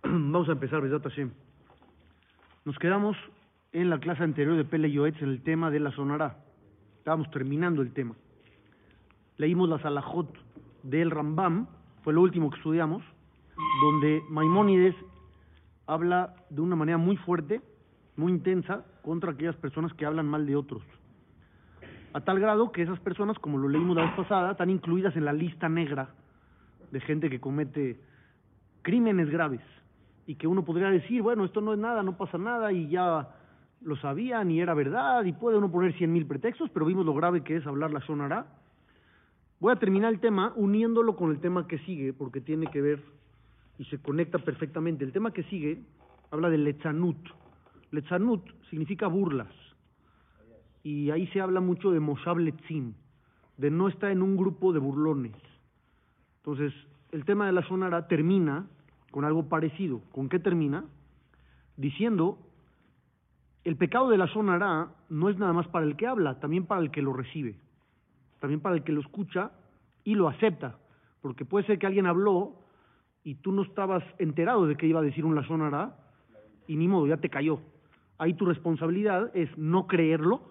Vamos a empezar, Hashem. Nos quedamos en la clase anterior de Pele Yoetz en el tema de la sonará. Estábamos terminando el tema. Leímos la Salahot del Rambam, fue lo último que estudiamos, donde Maimónides habla de una manera muy fuerte, muy intensa, contra aquellas personas que hablan mal de otros. A tal grado que esas personas, como lo leímos la vez pasada, están incluidas en la lista negra de gente que comete crímenes graves y que uno podría decir, bueno, esto no es nada, no pasa nada y ya lo sabían y era verdad y puede uno poner cien mil pretextos, pero vimos lo grave que es hablar la sonará. Voy a terminar el tema uniéndolo con el tema que sigue porque tiene que ver y se conecta perfectamente. El tema que sigue habla de lechanut. Lechanut significa burlas y ahí se habla mucho de Moshav Letzim, de no estar en un grupo de burlones. Entonces, el tema de la sonara termina con algo parecido. ¿Con qué termina? Diciendo, el pecado de la sonara no es nada más para el que habla, también para el que lo recibe, también para el que lo escucha y lo acepta, porque puede ser que alguien habló y tú no estabas enterado de que iba a decir un la sonara y ni modo, ya te cayó. Ahí tu responsabilidad es no creerlo,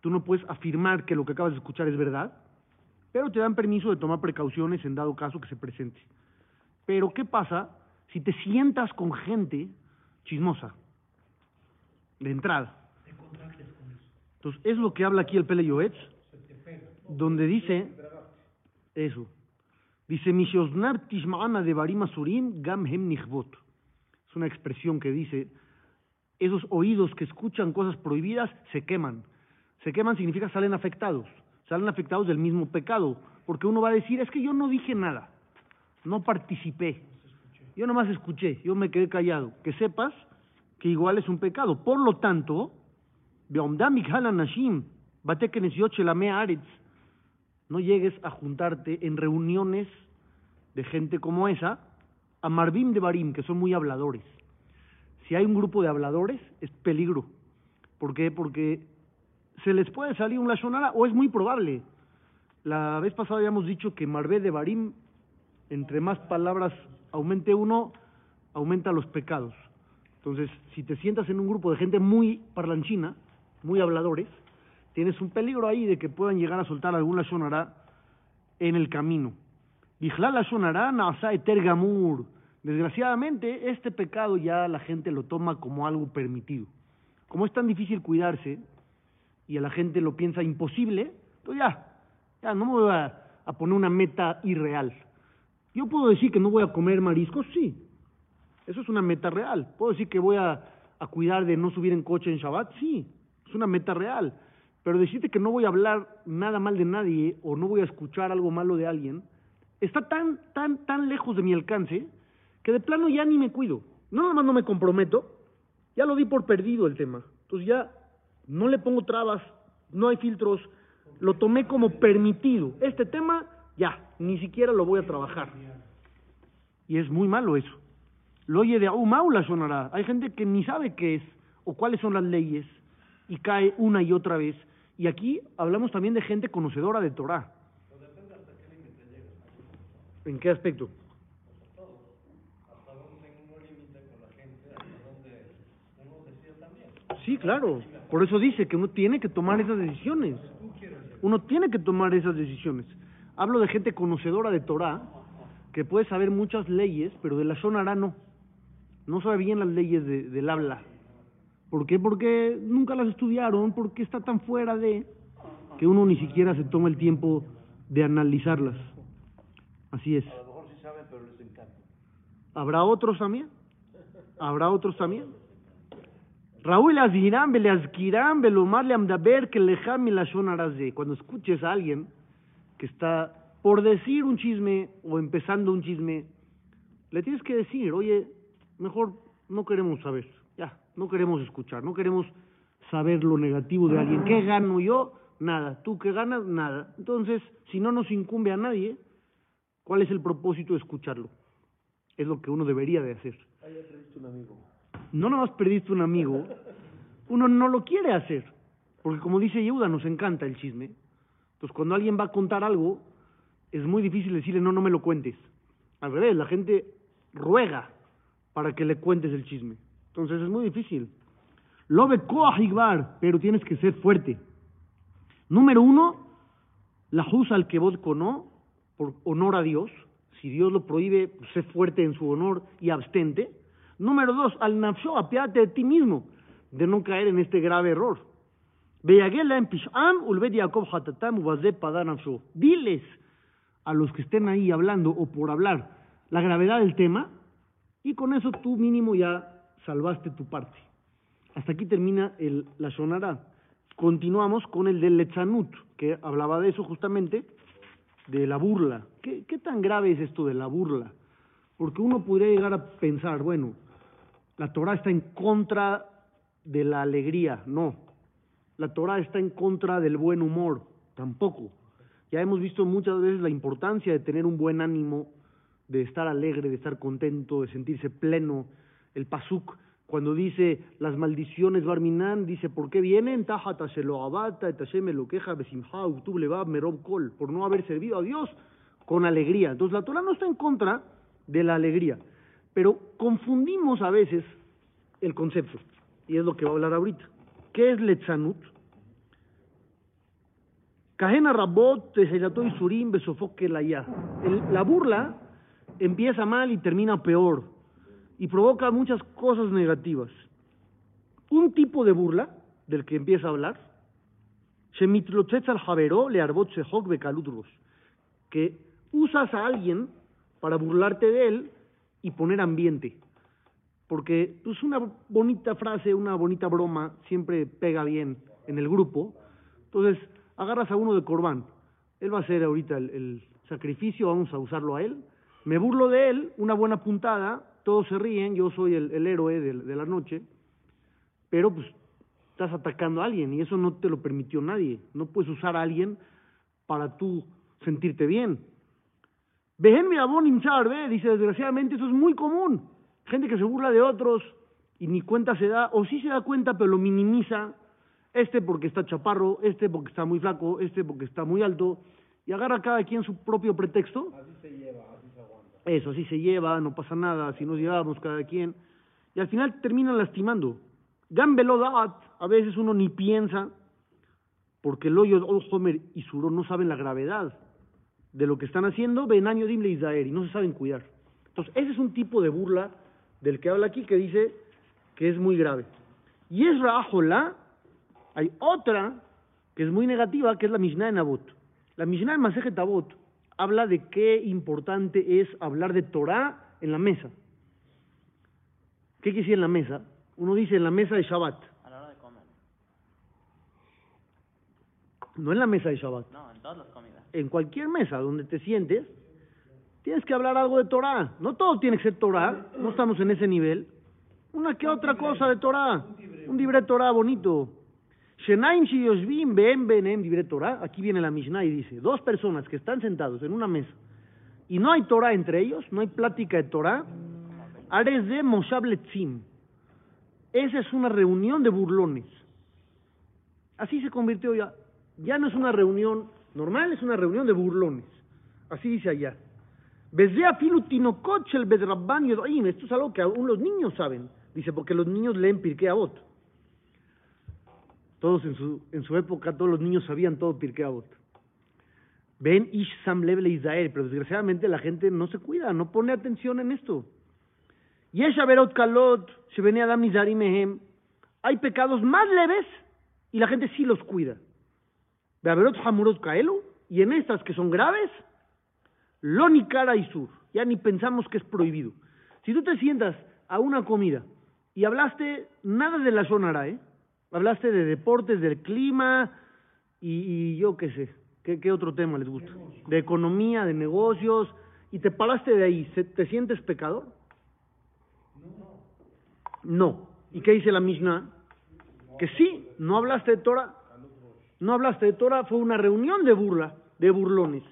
tú no puedes afirmar que lo que acabas de escuchar es verdad, pero te dan permiso de tomar precauciones en dado caso que se presente. Pero ¿qué pasa si te sientas con gente chismosa de entrada? Entonces, es lo que habla aquí el Pele Yoetz, donde dice eso. Dice, Mishosnar tishma'ana de barim asurim gam hem. Es una expresión que dice, esos oídos que escuchan cosas prohibidas se queman. Se queman significa salen afectados salen afectados del mismo pecado, porque uno va a decir, es que yo no dije nada, no participé, yo nomás escuché, yo me quedé callado, que sepas que igual es un pecado. Por lo tanto, no llegues a juntarte en reuniones de gente como esa, a Marvim de Barim, que son muy habladores. Si hay un grupo de habladores, es peligro. ¿Por qué? Porque se les puede salir un lashonara o es muy probable. La vez pasada habíamos dicho que Marvé de Barim, entre más palabras aumente uno, aumenta los pecados. Entonces, si te sientas en un grupo de gente muy parlanchina, muy habladores, tienes un peligro ahí de que puedan llegar a soltar algún lashonara en el camino. la lashonara nasa etergamur. Desgraciadamente, este pecado ya la gente lo toma como algo permitido. Como es tan difícil cuidarse, y a la gente lo piensa imposible, pues ya, ya no me voy a, poner una meta irreal. Yo puedo decir que no voy a comer mariscos, sí, eso es una meta real. Puedo decir que voy a, a cuidar de no subir en coche en Shabbat, sí, es una meta real. Pero decirte que no voy a hablar nada mal de nadie o no voy a escuchar algo malo de alguien, está tan, tan, tan lejos de mi alcance que de plano ya ni me cuido. No nada más no me comprometo, ya lo di por perdido el tema. Entonces ya no le pongo trabas, no hay filtros, lo tomé como permitido. Este tema, ya, ni siquiera lo voy a trabajar. Y es muy malo eso. Lo oye de Aumaula sonará. Hay gente que ni sabe qué es o cuáles son las leyes y cae una y otra vez. Y aquí hablamos también de gente conocedora de Torah. ¿En qué aspecto? Sí, claro. Por eso dice que uno tiene que tomar esas decisiones. Uno tiene que tomar esas decisiones. Hablo de gente conocedora de Torah, que puede saber muchas leyes, pero de la Shonara no. No sabe bien las leyes de, del habla. ¿Por qué? Porque nunca las estudiaron, porque está tan fuera de que uno ni siquiera se toma el tiempo de analizarlas. Así es. A lo mejor sí saben, pero les encanta. ¿Habrá otros también? ¿Habrá otros también? Raúl Azhiram Beleazkiram Belomar Leamdaber que lejami la Cuando escuches a alguien que está por decir un chisme o empezando un chisme, le tienes que decir, oye, mejor no queremos saber, ya, no queremos escuchar, no queremos saber lo negativo de alguien. ¿Qué gano yo? Nada. ¿Tú qué ganas? Nada. Entonces, si no nos incumbe a nadie, ¿cuál es el propósito de escucharlo? Es lo que uno debería de hacer. Ahí un amigo no nomás perdiste un amigo, uno no lo quiere hacer. Porque como dice Yehuda, nos encanta el chisme. Entonces cuando alguien va a contar algo, es muy difícil decirle, no, no me lo cuentes. Al revés, la gente ruega para que le cuentes el chisme. Entonces es muy difícil. Lo igbar, pero tienes que ser fuerte. Número uno, la juz al que vos cono, por honor a Dios. Si Dios lo prohíbe, pues, sé fuerte en su honor y abstente. Número dos, al nafsho, apiádate de ti mismo, de no caer en este grave error. Diles a los que estén ahí hablando o por hablar la gravedad del tema y con eso tú mínimo ya salvaste tu parte. Hasta aquí termina el, la sonará. Continuamos con el del Letzanut, que hablaba de eso justamente, de la burla. ¿Qué, ¿Qué tan grave es esto de la burla? Porque uno podría llegar a pensar, bueno, la Torah está en contra de la alegría, no. La Torah está en contra del buen humor, tampoco. Ya hemos visto muchas veces la importancia de tener un buen ánimo, de estar alegre, de estar contento, de sentirse pleno. El pasuk, cuando dice las maldiciones Barminan, dice, ¿por qué vienen? Por no haber servido a Dios con alegría. Entonces la Torah no está en contra de la alegría, pero confundimos a veces el concepto, y es lo que va a hablar ahorita. ¿Qué es letzanut? Kahena rabot y surim besofoque la La burla empieza mal y termina peor y provoca muchas cosas negativas. Un tipo de burla del que empieza a hablar, que usas a alguien para burlarte de él y poner ambiente. Porque pues una bonita frase, una bonita broma siempre pega bien en el grupo. Entonces, agarras a uno de Corbán. Él va a hacer ahorita el sacrificio, vamos a usarlo a él me burlo de él, una buena puntada, todos se ríen, yo soy el, héroe de, la noche, pero pues estás atacando a alguien y eso no te lo permitió nadie. No puedes usar a alguien para tú sentirte bien. Vejen mi abón hinchar, ve, dice, desgraciadamente eso es muy común. Gente que se burla de otros y ni cuenta se da, o sí se da cuenta, pero lo minimiza. Este porque está chaparro, este porque está muy flaco, este porque está muy alto, y agarra cada quien su propio pretexto. Así se lleva, eso, así se lleva, no pasa nada, si nos llevamos cada quien. Y al final terminan lastimando. Gambelodat, a veces uno ni piensa, porque el hoyo Homer y Suro no saben la gravedad de lo que están haciendo, ven año Dimle Israel y no se saben cuidar. Entonces, ese es un tipo de burla del que habla aquí que dice que es muy grave. Y es Rajola, hay otra que es muy negativa, que es la Mishnah de Nabot. La Mishnah de Masejet Tabot habla de qué importante es hablar de Torah en la mesa. ¿Qué quiere decir en la mesa? Uno dice en la mesa de Shabbat. A la hora de comer. No en la mesa de Shabbat. No, en todas las comidas. En cualquier mesa donde te sientes, tienes que hablar algo de Torah. No todo tiene que ser Torah, no estamos en ese nivel. Una que otra cosa de Torah. Un libre Torah bonito. Aquí viene la Mishnah y dice, dos personas que están sentados en una mesa y no hay Torah entre ellos, no hay plática de Torah, Ares de Moshabletzim. Esa es una reunión de burlones. Así se convirtió ya. Ya no es una reunión normal, es una reunión de burlones. Así dice allá. Esto es algo que aún los niños saben. Dice, porque los niños leen Pirkei Avot. Todos en su, en su época, todos los niños sabían todo Pirkei Avot. Ven Ish Sam Level Israel, pero desgraciadamente la gente no se cuida, no pone atención en esto. Yesh Averot Kalot, venía Adam Nizari Mehem. Hay pecados más leves y la gente sí los cuida. De Hamurot y en estas que son graves, lo ni cara y sur. Ya ni pensamos que es prohibido. Si tú te sientas a una comida y hablaste nada de la sonara, ¿eh? Hablaste de deportes, del clima y, yo qué sé, ¿qué, otro tema les gusta? De economía, de negocios, y te paraste de ahí, ¿te sientes pecador? No. ¿Y qué dice la Mishnah? Que sí, no hablaste de Torah. No hablaste de Torah, fue una reunión de burla, de burlones.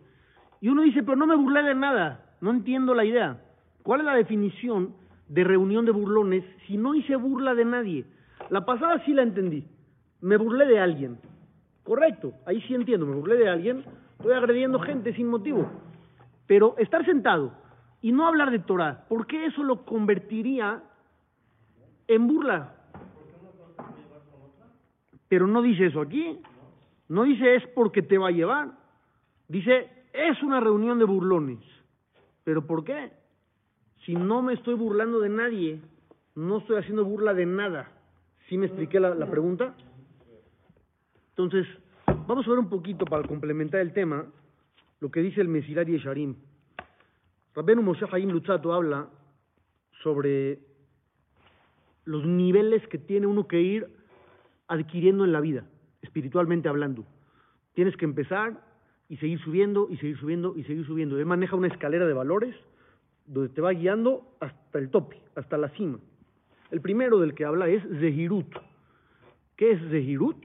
Y uno dice, pero no me burlé de nada, no entiendo la idea. ¿Cuál es la definición de reunión de burlones si no hice burla de nadie? La pasada sí la entendí. Me burlé de alguien. Correcto, ahí sí entiendo, me burlé de alguien, estoy agrediendo gente sin motivo. Pero estar sentado y no hablar de Torah, ¿por qué eso lo convertiría en burla? Pero no dice eso aquí. No dice es porque te va a llevar. Dice es una reunión de burlones. ¿Pero por qué? Si no me estoy burlando de nadie, no estoy haciendo burla de nada. ¿Sí me expliqué la, pregunta? Entonces, vamos a ver un poquito para complementar el tema lo que dice el Mesilat Yesharim. Rabbenu Moshe Haim Luchato habla sobre los niveles que tiene uno que ir adquiriendo en la vida, espiritualmente hablando. Tienes que empezar y seguir subiendo y seguir subiendo y seguir subiendo. Él maneja una escalera de valores donde te va guiando hasta el tope, hasta la cima. El primero del que habla es Zehirut. ¿Qué es Zehirut?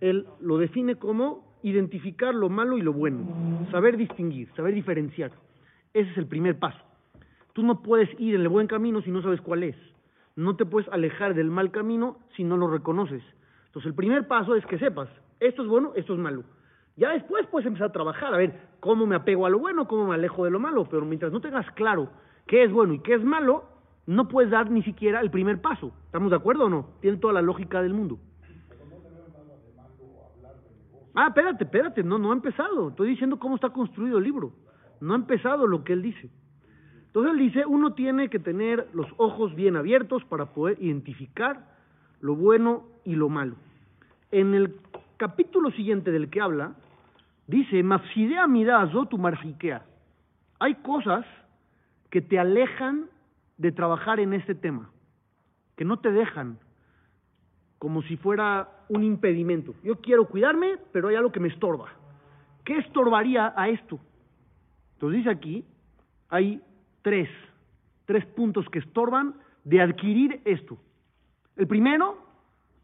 Él lo define como identificar lo malo y lo bueno, saber distinguir, saber diferenciar. Ese es el primer paso. Tú no puedes ir en el buen camino si no sabes cuál es. No te puedes alejar del mal camino si no lo reconoces. Entonces el primer paso es que sepas, esto es bueno, esto es malo. Ya después puedes empezar a trabajar, a ver cómo me apego a lo bueno, cómo me alejo de lo malo, pero mientras no tengas claro qué es bueno y qué es malo, no puedes dar ni siquiera el primer paso. ¿Estamos de acuerdo o no? Tiene toda la lógica del mundo. Ah, espérate, espérate, no, no ha empezado. Estoy diciendo cómo está construido el libro. No ha empezado lo que él dice. Entonces él dice, uno tiene que tener los ojos bien abiertos para poder identificar lo bueno y lo malo. En el capítulo siguiente del que habla, dice, Mafsidea tu marjiquea. Hay cosas que te alejan de trabajar en este tema, que no te dejan, como si fuera un impedimento. Yo quiero cuidarme, pero hay algo que me estorba. ¿Qué estorbaría a esto? Entonces dice aquí, hay tres, tres puntos que estorban de adquirir esto. El primero,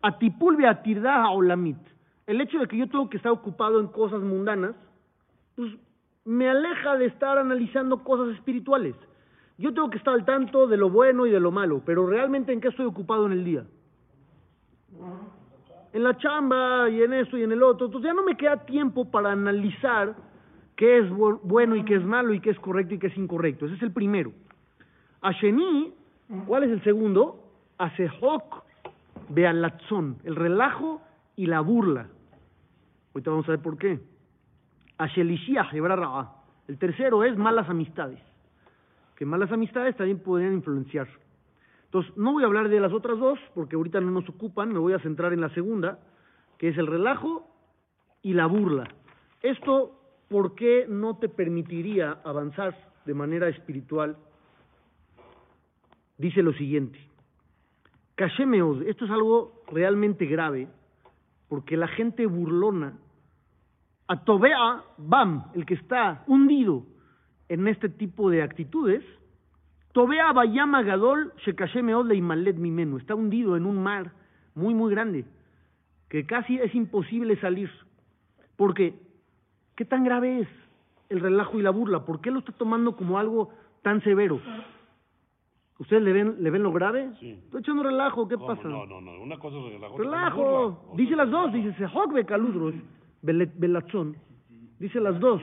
atipul a olamit. El hecho de que yo tengo que estar ocupado en cosas mundanas, pues me aleja de estar analizando cosas espirituales. Yo tengo que estar al tanto de lo bueno y de lo malo, pero realmente en qué estoy ocupado en el día en la chamba y en eso y en el otro. Entonces ya no me queda tiempo para analizar qué es bueno y qué es malo y qué es correcto y qué es incorrecto. Ese es el primero. Asheni, ¿cuál es el segundo? Asehok bealatzón, el relajo y la burla. Ahorita vamos a ver por qué. El tercero es malas amistades. Que malas amistades también pueden influenciar. Entonces, no voy a hablar de las otras dos, porque ahorita no nos ocupan, me voy a centrar en la segunda, que es el relajo y la burla. Esto, ¿por qué no te permitiría avanzar de manera espiritual? Dice lo siguiente, Kashemeos, esto es algo realmente grave, porque la gente burlona, a Tobea Bam, el que está hundido en este tipo de actitudes, Tobea Bayama Gadol y Malet Mimenu. Está hundido en un mar muy, muy grande, que casi es imposible salir. Porque, ¿qué tan grave es el relajo y la burla? ¿Por qué lo está tomando como algo tan severo? ¿Ustedes le ven, le ven lo grave? Sí. Estoy echando relajo, ¿qué pasa? No, no, no, una cosa es relajo. Relajo. Dice las dos, dice Sehok Caludros, Belachón. Dice las dos.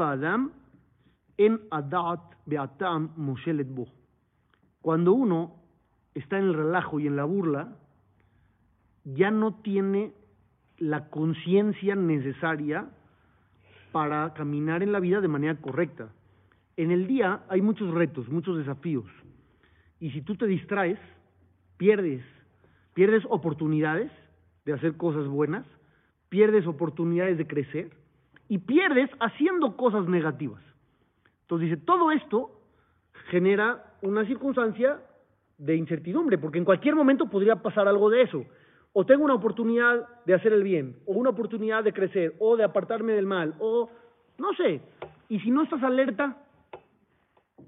Adam en Adat Beatam Moshelet Bo. Cuando uno está en el relajo y en la burla, ya no tiene la conciencia necesaria para caminar en la vida de manera correcta. En el día hay muchos retos, muchos desafíos. Y si tú te distraes, pierdes, pierdes oportunidades de hacer cosas buenas, pierdes oportunidades de crecer y pierdes haciendo cosas negativas. Entonces dice, todo esto genera una circunstancia de incertidumbre, porque en cualquier momento podría pasar algo de eso. O tengo una oportunidad de hacer el bien, o una oportunidad de crecer, o de apartarme del mal, o no sé. Y si no estás alerta,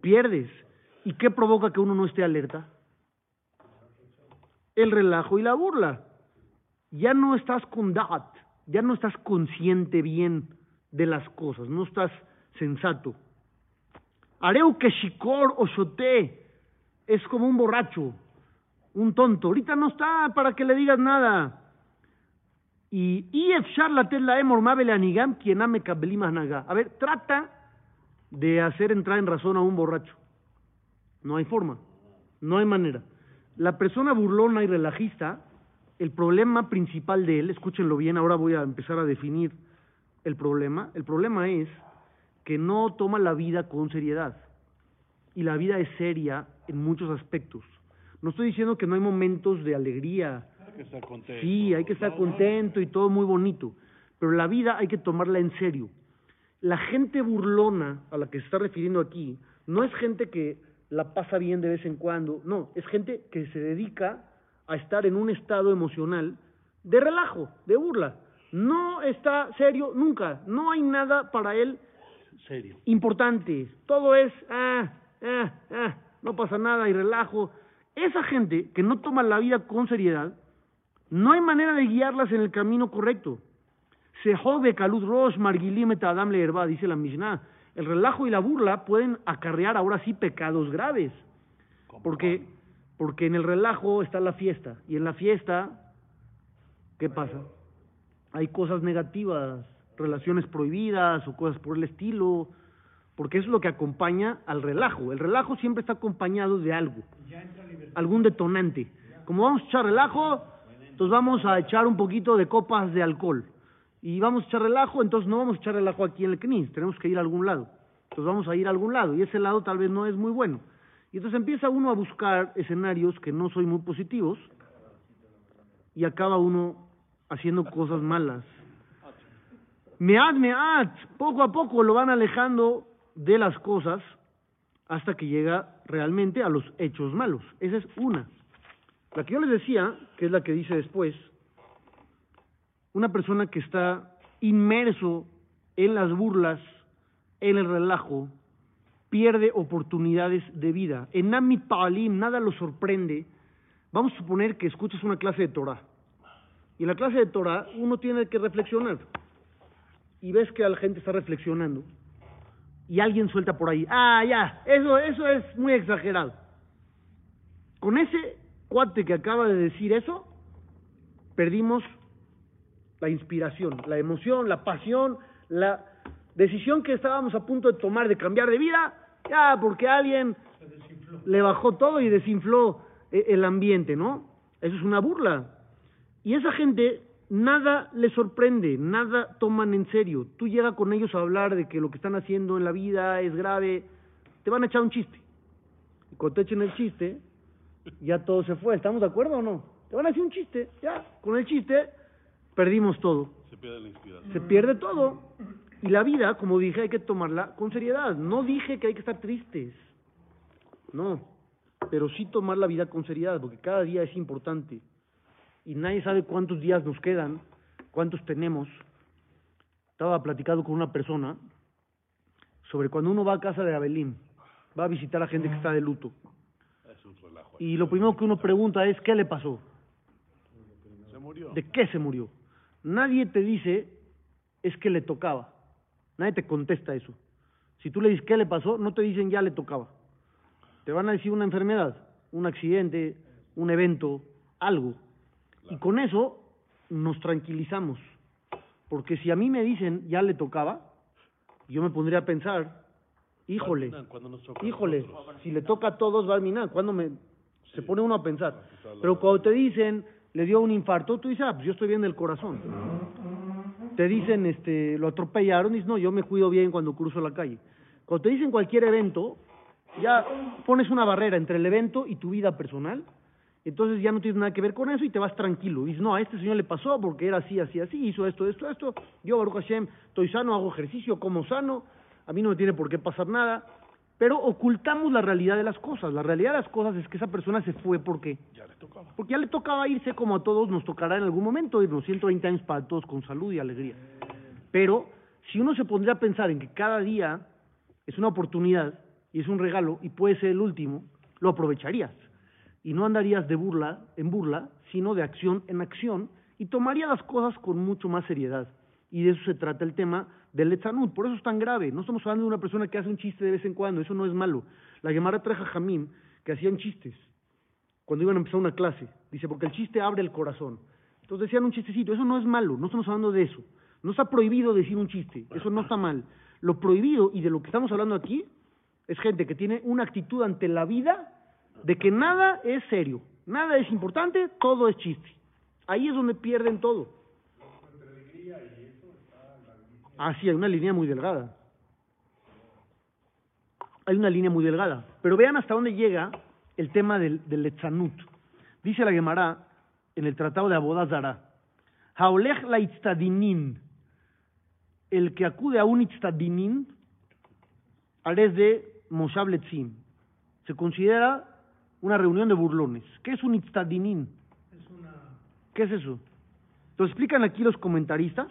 pierdes. ¿Y qué provoca que uno no esté alerta? El relajo y la burla. Ya no estás con dat, ya no estás consciente bien de las cosas, no estás sensato. Areu que shikor o shoté es como un borracho, un tonto. Ahorita no está para que le digas nada. Y quien ame. A ver, trata de hacer entrar en razón a un borracho. No hay forma, no hay manera. La persona burlona y relajista, el problema principal de él, escúchenlo bien, ahora voy a empezar a definir el problema. El problema es que no toma la vida con seriedad. Y la vida es seria en muchos aspectos. No estoy diciendo que no hay momentos de alegría. Hay que estar contento. Sí, hay que estar contento y todo muy bonito. Pero la vida hay que tomarla en serio. La gente burlona a la que se está refiriendo aquí no es gente que la pasa bien de vez en cuando, no, es gente que se dedica a estar en un estado emocional de relajo, de burla. No está serio nunca, no hay nada para él Serio. importante. Todo es, ah, ah, ah, no pasa nada y relajo. Esa gente que no toma la vida con seriedad, no hay manera de guiarlas en el camino correcto. Se jode Kalud Rosh, Margilim Adam Leherba, dice la Mishnah. El relajo y la burla pueden acarrear ahora sí pecados graves. Porque, porque en el relajo está la fiesta. Y en la fiesta, ¿qué pasa? Hay cosas negativas, relaciones prohibidas o cosas por el estilo. Porque eso es lo que acompaña al relajo. El relajo siempre está acompañado de algo. Algún detonante. Como vamos a echar relajo, entonces vamos a echar un poquito de copas de alcohol. Y vamos a echar relajo, entonces no vamos a echar relajo aquí en el CNIS, tenemos que ir a algún lado. Entonces vamos a ir a algún lado y ese lado tal vez no es muy bueno. Y entonces empieza uno a buscar escenarios que no son muy positivos y acaba uno haciendo cosas malas. Meat, meat, poco a poco lo van alejando de las cosas hasta que llega realmente a los hechos malos. Esa es una. La que yo les decía, que es la que dice después, una persona que está inmerso en las burlas, en el relajo, pierde oportunidades de vida. En Namit Pa'alim nada lo sorprende. Vamos a suponer que escuchas una clase de Torah. Y en la clase de Torah uno tiene que reflexionar. Y ves que la gente está reflexionando. Y alguien suelta por ahí, ah, ya, eso, eso es muy exagerado. Con ese cuate que acaba de decir eso, perdimos la inspiración, la emoción, la pasión, la decisión que estábamos a punto de tomar de cambiar de vida, ya porque alguien le bajó todo y desinfló eh, el ambiente, ¿no? Eso es una burla. Y esa gente nada le sorprende, nada toman en serio. Tú llegas con ellos a hablar de que lo que están haciendo en la vida es grave, te van a echar un chiste. Y cuando te echen el chiste, ya todo se fue. ¿Estamos de acuerdo o no? Te van a hacer un chiste, ya. Con el chiste perdimos todo. Se pierde la inspiración. Se pierde todo. Y la vida, como dije, hay que tomarla con seriedad. No dije que hay que estar tristes. No. Pero sí tomar la vida con seriedad, porque cada día es importante. Y nadie sabe cuántos días nos quedan, cuántos tenemos. Estaba platicando con una persona sobre cuando uno va a casa de Abelín, va a visitar a gente que está de luto. Es un relajo. Y lo primero que uno pregunta es, ¿qué le pasó? Se murió. ¿De qué se murió? Nadie te dice, es que le tocaba. Nadie te contesta eso. Si tú le dices, ¿qué le pasó? No te dicen, ya le tocaba. Te van a decir una enfermedad, un accidente, un evento, algo. Y con eso nos tranquilizamos. Porque si a mí me dicen, ya le tocaba, yo me pondría a pensar, híjole, Cuando- cuando nos toca a híjole, si le toca a todos va a minar. ¿Cuándo me, se Sí. pone uno a pensar? Pero cuando te dicen, le dio un infarto, tú dices, ah, pues yo estoy bien del corazón. Te dicen, este, lo atropellaron, dices, no, yo me cuido bien cuando cruzo la calle. Cuando te dicen cualquier evento, ya pones una barrera entre el evento y tu vida personal, entonces ya no tienes nada que ver con eso y te vas tranquilo. Dices, no, a este señor le pasó porque era así, así, así, hizo esto, esto, esto. Yo, Baruch Hashem, estoy sano, hago ejercicio, como sano, a mí no me tiene por qué pasar nada. Pero ocultamos la realidad de las cosas. La realidad de las cosas es que esa persona se fue porque Ya le tocaba. porque ya le tocaba irse como a todos nos tocará en algún momento, irnos 120 años para todos con salud y alegría. Pero si uno se pondría a pensar en que cada día es una oportunidad y es un regalo y puede ser el último, lo aprovecharías. Y no andarías de burla en burla, sino de acción en acción y tomarías las cosas con mucho más seriedad. Y de eso se trata el tema del Letzanud. Por eso es tan grave. No estamos hablando de una persona que hace un chiste de vez en cuando. Eso no es malo. La Gemara trae a Jamín que hacían chistes cuando iban a empezar una clase. Dice, porque el chiste abre el corazón. Entonces decían un chistecito, eso no es malo, no estamos hablando de eso. No está prohibido decir un chiste, eso no está mal. Lo prohibido y de lo que estamos hablando aquí es gente que tiene una actitud ante la vida de que nada es serio, nada es importante, todo es chiste. Ahí es donde pierden todo. Ah, sí, hay una línea muy delgada. Hay una línea muy delgada. Pero vean hasta dónde llega el tema del, del letzanut. Dice la Gemara en el Tratado de Abodazara, Haolech la itztadinin, el que acude a un itztadinin, es de Moshav Letzim. Se considera una reunión de burlones. ¿Qué es un itztadinin? ¿Qué es eso? Lo explican aquí los comentaristas.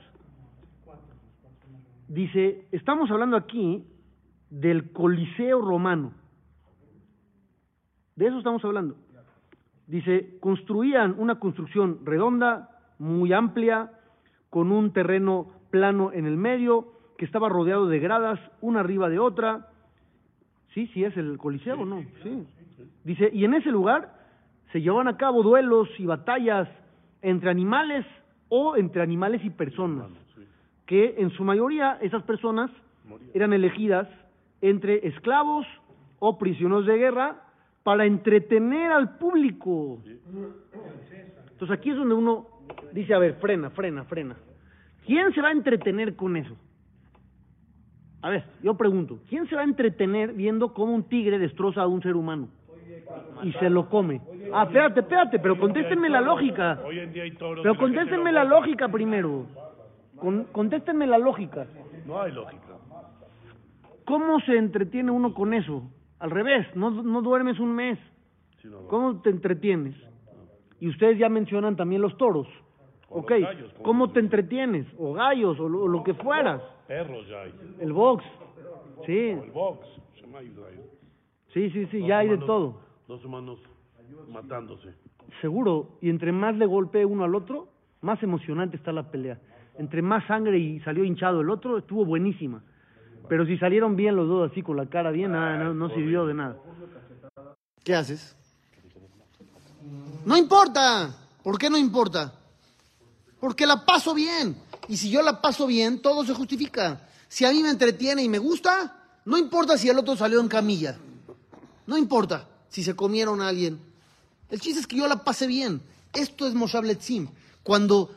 Dice, estamos hablando aquí del Coliseo romano. De eso estamos hablando. Dice, construían una construcción redonda, muy amplia, con un terreno plano en el medio, que estaba rodeado de gradas, una arriba de otra. Sí, sí es el Coliseo, ¿no? Sí. Dice, y en ese lugar se llevaban a cabo duelos y batallas entre animales o entre animales y personas, que en su mayoría esas personas eran elegidas entre esclavos o prisioneros de guerra para entretener al público. Entonces aquí es donde uno dice, a ver, frena, frena, frena. ¿Quién se va a entretener con eso? A ver, yo pregunto, ¿quién se va a entretener viendo cómo un tigre destroza a un ser humano? Y se lo come. Ah, espérate, espérate, pero contéstenme la lógica. Hoy en día hay toros Pero contéstenme la lógica primero. Con- contéstenme la lógica. No hay lógica. ¿Cómo se entretiene uno con eso? Al revés, no, no duermes un mes. ¿Cómo te entretienes? Y ustedes ya mencionan también los toros. Ok, gallos, ¿cómo te entretienes? O gallos, o lo, o lo que fueras. Perros ya hay. El box. Sí, El box. Sí, sí, sí, ya hay de todo. Dos humanos matándose. Seguro. Y entre más le golpee uno al otro, más emocionante está la pelea. Entre más sangre y salió hinchado el otro, estuvo buenísima. Pero si salieron bien los dos así con la cara bien, nada, no, no sirvió de nada. ¿Qué haces? No importa. ¿Por qué no importa? Porque la paso bien. Y si yo la paso bien, todo se justifica. Si a mí me entretiene y me gusta, no importa si el otro salió en camilla. No importa si se comieron a alguien. El chiste es que yo la pase bien. Esto es Moshav Letzim. Cuando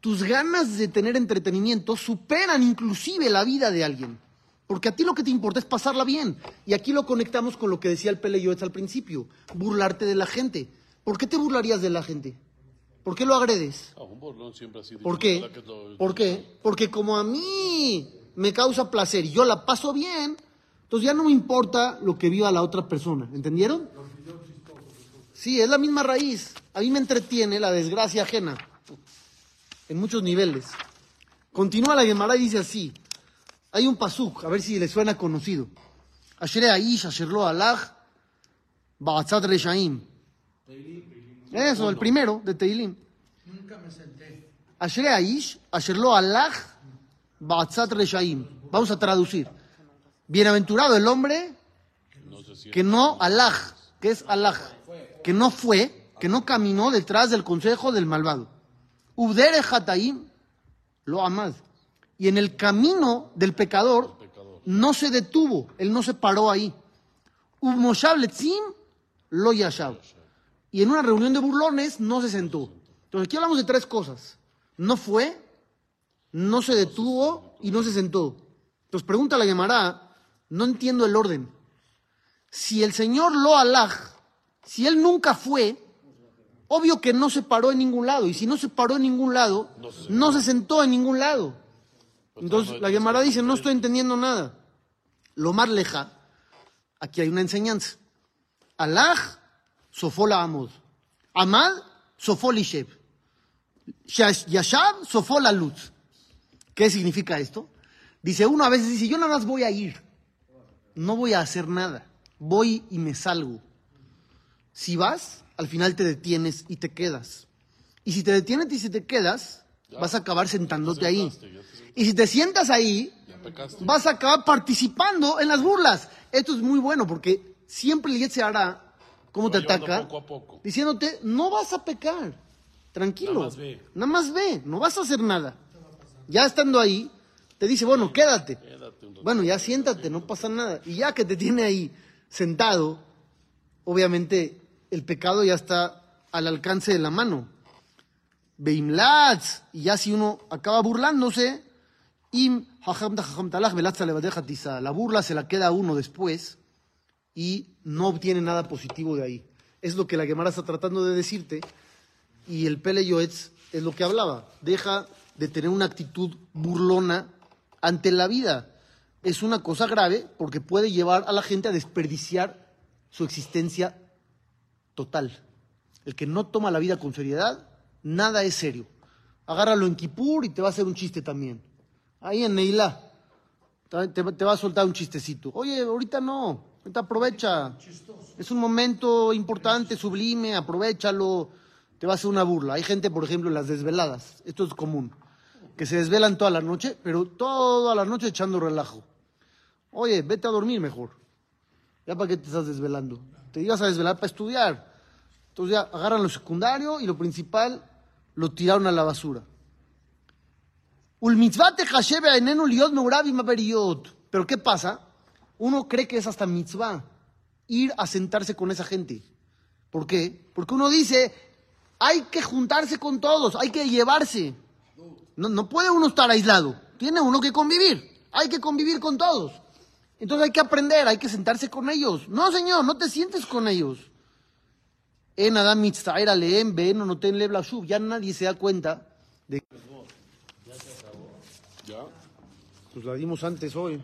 tus ganas de tener entretenimiento superan inclusive la vida de alguien. Porque a ti lo que te importa es pasarla bien. Y aquí lo conectamos con lo que decía el Pele Yoetz al principio. Burlarte de la gente. ¿Por qué te burlarías de la gente? ¿Por qué lo agredes? Ah, un burlón siempre así. ¿Por qué? ¿Por qué? Porque como a mí me causa placer y yo la paso bien, entonces ya no me importa lo que viva la otra persona. ¿Entendieron? Sí, es la misma raíz. A mí me entretiene la desgracia ajena. En muchos niveles. Continúa la Gemara y dice así. Hay un pasuk, a ver si le suena conocido. Asher Aish, Asher lo alaj, Ba'atzat Reshaim. Eso, el primero de Teilim. Asher Aish, Asher lo alaj, Ba'atzat Reshaim. Vamos a traducir. Bienaventurado el hombre que no alaj, que es alaj, que no fue, que no caminó detrás del consejo del malvado. Ubdere Hataim lo amad. Y en el camino del pecador no se detuvo, él no se paró ahí. Letzim lo yashav. Y en una reunión de burlones no se sentó. Entonces aquí hablamos de tres cosas. No fue, no se detuvo y no se sentó. Entonces pregunta la Gemara, no entiendo el orden. Si el Señor lo alaj, si él nunca fue, obvio que no se paró en ningún lado. Y si no se paró en ningún lado, no se sentó en ningún lado. Entonces la Gemara dice, no estoy entendiendo nada. Lo más leja, aquí hay una enseñanza. Alaj, sofó la amod. Amad, sofó lishev. Shash- Yashab, sofó la luz. ¿Qué significa esto? Dice uno a veces dice, yo nada más voy a ir. No voy a hacer nada. Voy y me salgo. Si vas, al final te detienes y te quedas. Y si te detienes y si te quedas, vas a acabar sentándote ahí. Y si te sientas ahí, vas a acabar participando en las burlas. Esto es muy bueno porque siempre el se hará cómo te ataca, poco a poco. diciéndote, no vas a pecar. Tranquilo. Nada más ve. Nada más ve, no vas a hacer nada. Ya estando ahí, te dice, bueno, quédate. Bueno, ya siéntate, no pasa nada. Y ya que te tiene ahí sentado, obviamente el pecado ya está al alcance de la mano. Beimlatz, y ya si uno acaba burlándose, im la burla se la queda a uno después y no obtiene nada positivo de ahí. Es lo que la Gemara está tratando de decirte y el Pele Yoetz es lo que hablaba. Deja de tener una actitud burlona ante la vida. Es una cosa grave porque puede llevar a la gente a desperdiciar su existencia total. El que no toma la vida con seriedad, nada es serio. Agárralo en Kipur y te va a hacer un chiste también. Ahí en Neilá, te, te- va a soltar un chistecito. Oye, ahorita no, ahorita aprovecha. Es un momento importante, sublime, aprovechalo. Te va a hacer una burla. Hay gente, por ejemplo, en las desveladas, esto es común, que se desvelan toda la noche, pero toda la noche echando relajo. Oye, vete a dormir mejor. ¿Ya para qué te estás desvelando? Te ibas a desvelar para estudiar. Entonces ya agarran lo secundario y lo principal lo tiraron a la basura. Pero ¿qué pasa? Uno cree que es hasta mitzvah ir a sentarse con esa gente. ¿Por qué? Porque uno dice, hay que juntarse con todos, hay que llevarse. No, no puede uno estar aislado, tiene uno que convivir, hay que convivir con todos. Entonces hay que aprender, hay que sentarse con ellos. No, señor, no te sientes con ellos. En Adam Mitztaer Aleem, Ben, no ten. Ya nadie se da cuenta de ¿Ya? Pues la dimos antes hoy.